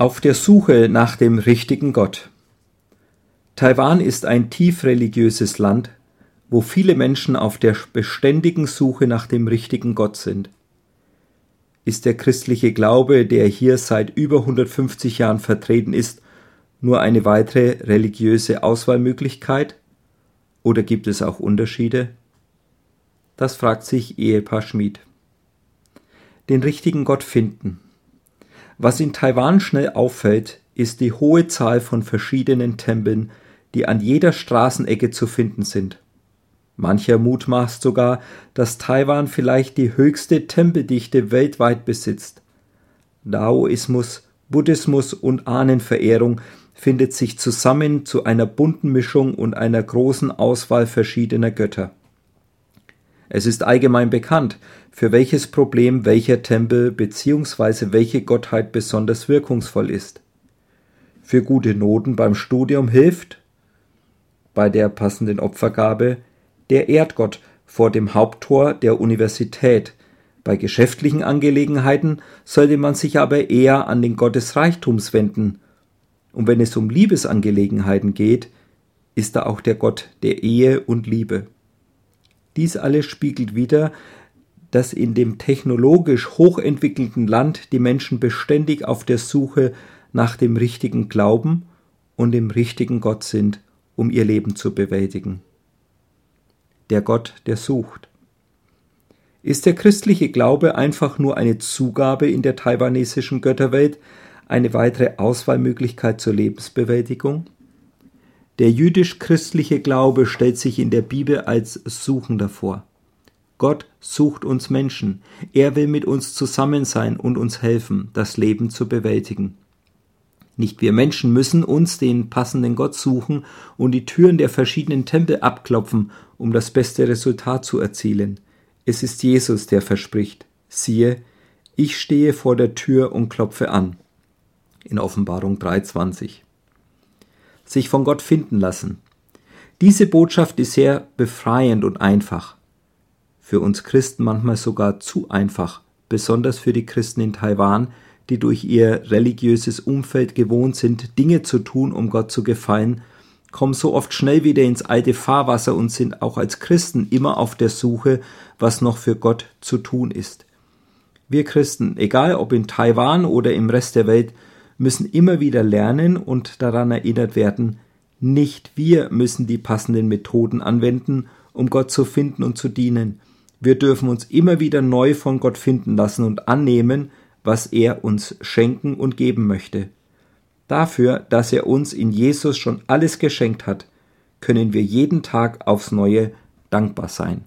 Auf der Suche nach dem richtigen Gott. Taiwan ist ein tief religiöses Land, wo viele Menschen auf der beständigen Suche nach dem richtigen Gott sind. Ist der christliche Glaube, der hier seit über 150 Jahren vertreten ist, nur eine weitere religiöse Auswahlmöglichkeit? Oder gibt es auch Unterschiede? Das fragt sich Ehepaar Schmid. Den richtigen Gott finden. Was in Taiwan schnell auffällt, ist die hohe Zahl von verschiedenen Tempeln, die an jeder Straßenecke zu finden sind. Mancher mutmaßt sogar, dass Taiwan vielleicht die höchste Tempeldichte weltweit besitzt. Daoismus, Buddhismus und Ahnenverehrung findet sich zusammen zu einer bunten Mischung und einer großen Auswahl verschiedener Götter. Es ist allgemein bekannt, für welches Problem welcher Tempel bzw. welche Gottheit besonders wirkungsvoll ist. Für gute Noten beim Studium hilft, bei der passenden Opfergabe, der Erdgott vor dem Haupttor der Universität. Bei geschäftlichen Angelegenheiten sollte man sich aber eher an den Gott des Reichtums wenden. Und wenn es um Liebesangelegenheiten geht, ist da auch der Gott der Ehe und Liebe. Dies alles spiegelt wider, dass in dem technologisch hochentwickelten Land die Menschen beständig auf der Suche nach dem richtigen Glauben und dem richtigen Gott sind, um ihr Leben zu bewältigen. Der Gott, der sucht. Ist der christliche Glaube einfach nur eine Zugabe in der taiwanesischen Götterwelt, eine weitere Auswahlmöglichkeit zur Lebensbewältigung? Der jüdisch-christliche Glaube stellt sich in der Bibel als Suchender vor. Gott sucht uns Menschen. Er will mit uns zusammen sein und uns helfen, das Leben zu bewältigen. Nicht wir Menschen müssen uns den passenden Gott suchen und die Türen der verschiedenen Tempel abklopfen, um das beste Resultat zu erzielen. Es ist Jesus, der verspricht, siehe, ich stehe vor der Tür und klopfe an. In Offenbarung 3,20 sich von Gott finden lassen. Diese Botschaft ist sehr befreiend und einfach. Für uns Christen manchmal sogar zu einfach, besonders für die Christen in Taiwan, die durch ihr religiöses Umfeld gewohnt sind, Dinge zu tun, um Gott zu gefallen, kommen so oft schnell wieder ins alte Fahrwasser und sind auch als Christen immer auf der Suche, was noch für Gott zu tun ist. Wir Christen, egal ob in Taiwan oder im Rest der Welt, müssen immer wieder lernen und daran erinnert werden, nicht wir müssen die passenden Methoden anwenden, um Gott zu finden und zu dienen. Wir dürfen uns immer wieder neu von Gott finden lassen und annehmen, was er uns schenken und geben möchte. Dafür, dass er uns in Jesus schon alles geschenkt hat, können wir jeden Tag aufs neue dankbar sein.